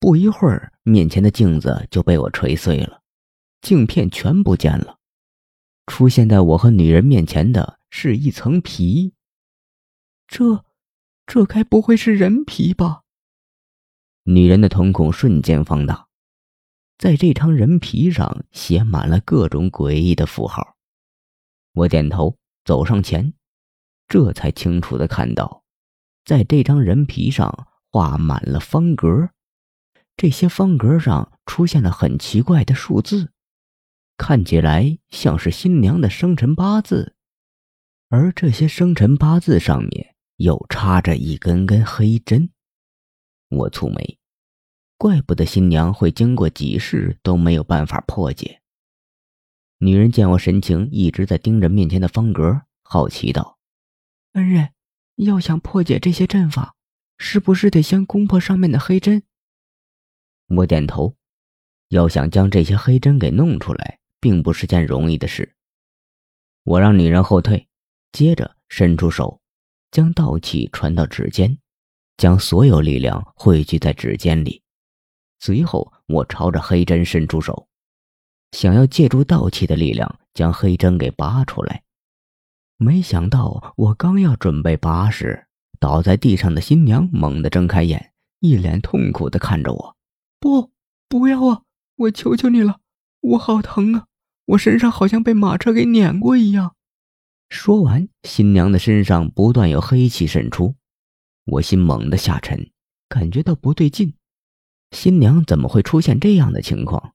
不一会儿，面前的镜子就被我锤碎了，镜片全不见了。出现在我和女人面前的是一层皮。这，这该不会是人皮吧？女人的瞳孔瞬间放大，在这张人皮上写满了各种诡异的符号。我点头，走上前，这才清楚的看到，在这张人皮上画满了方格，这些方格上出现了很奇怪的数字，看起来像是新娘的生辰八字，而这些生辰八字上面又插着一根根黑针。我蹙眉，怪不得新娘会经过几世都没有办法破解。女人见我神情一直在盯着面前的方格，好奇道：“恩人，要想破解这些阵法，是不是得先攻破上面的黑针？”我点头。要想将这些黑针给弄出来，并不是件容易的事。我让女人后退，接着伸出手，将道气传到指尖，将所有力量汇聚在指尖里。随后，我朝着黑针伸出手。想要借助道气的力量将黑针给拔出来，没想到我刚要准备拔时，倒在地上的新娘猛地睁开眼，一脸痛苦地看着我：“不，不要啊！我求求你了，我好疼啊！我身上好像被马车给碾过一样。”说完，新娘的身上不断有黑气渗出，我心猛地下沉，感觉到不对劲，新娘怎么会出现这样的情况？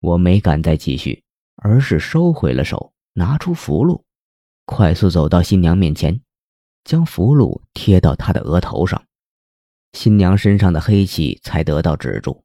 我没敢再继续，而是收回了手，拿出符箓，快速走到新娘面前，将符箓贴到她的额头上，新娘身上的黑气才得到止住。